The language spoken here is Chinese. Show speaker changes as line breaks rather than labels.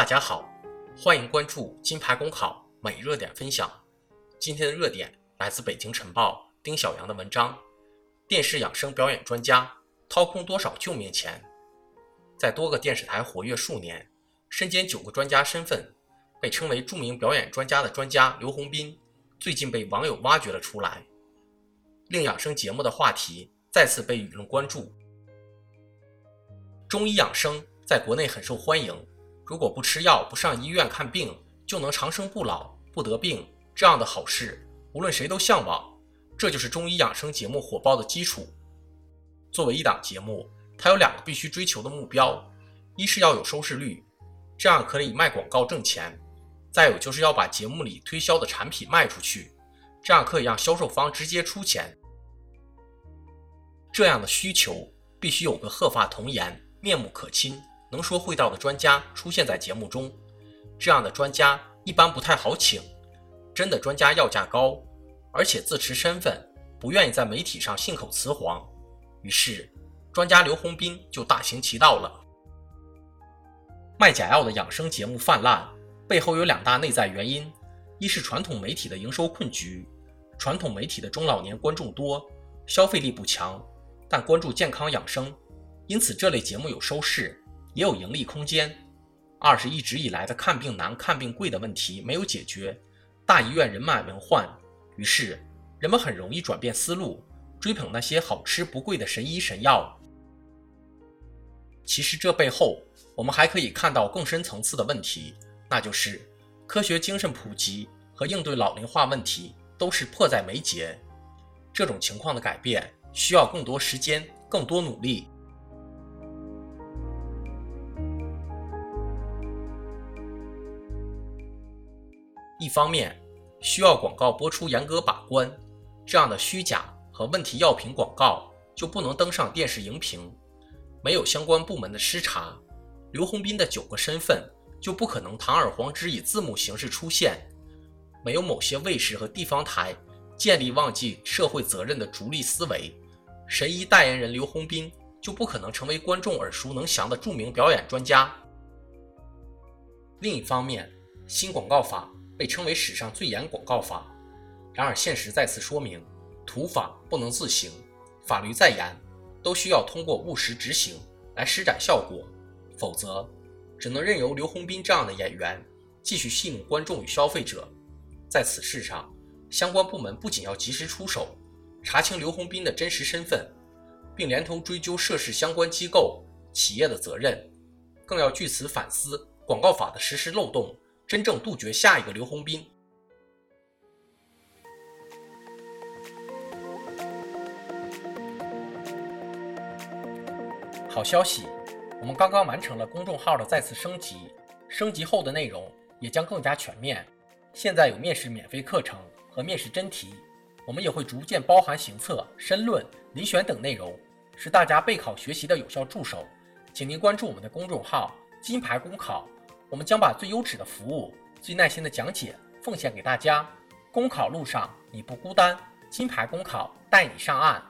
大家好，欢迎关注金牌公考每热点分享。今天的热点来自北京晨报丁小阳的文章：电视养生表演专家掏空多少救命钱？在多个电视台活跃数年，身兼九个专家身份，被称为著名表演专家的专家刘洪斌，最近被网友挖掘了出来，令养生节目的话题再次被舆论关注。中医养生在国内很受欢迎。如果不吃药、不上医院看病，就能长生不老、不得病，这样的好事，无论谁都向往。这就是中医养生节目火爆的基础。作为一档节目，它有两个必须追求的目标：一是要有收视率，这样可以卖广告挣钱；再有就是要把节目里推销的产品卖出去，这样可以让销售方直接出钱。这样的需求必须有个鹤发童颜、面目可亲。能说会道的专家出现在节目中，这样的专家一般不太好请。真的专家要价高，而且自持身份，不愿意在媒体上信口雌黄。于是，专家刘洪斌就大行其道了。卖假药的养生节目泛滥，背后有两大内在原因：一是传统媒体的营收困局，传统媒体的中老年观众多，消费力不强，但关注健康养生，因此这类节目有收视。也有盈利空间。二是一直以来的看病难、看病贵的问题没有解决，大医院人满为患，于是人们很容易转变思路，追捧那些好吃不贵的神医神药。其实这背后，我们还可以看到更深层次的问题，那就是科学精神普及和应对老龄化问题都是迫在眉睫。这种情况的改变需要更多时间、更多努力。一方面需要广告播出严格把关，这样的虚假和问题药品广告就不能登上电视荧屏。没有相关部门的失查，刘洪斌的九个身份就不可能堂而皇之以字幕形式出现。没有某些卫视和地方台建立忘记社会责任的逐利思维，神医代言人刘洪斌就不可能成为观众耳熟能详的著名表演专家。另一方面，新广告法。被称为史上最严广告法，然而现实再次说明，土法不能自行，法律再严，都需要通过务实执行来施展效果，否则只能任由刘洪斌这样的演员继续戏弄观众与消费者。在此事上，相关部门不仅要及时出手，查清刘洪斌的真实身份，并连同追究涉事相关机构企业的责任，更要据此反思广告法的实施漏洞。真正杜绝下一个刘洪斌。好消息，我们刚刚完成了公众号的再次升级，升级后的内容也将更加全面。现在有面试免费课程和面试真题，我们也会逐渐包含行测、申论、遴选等内容，是大家备考学习的有效助手。请您关注我们的公众号“金牌公考”。我们将把最优质的服务、最耐心的讲解奉献给大家。公考路上你不孤单，金牌公考带你上岸。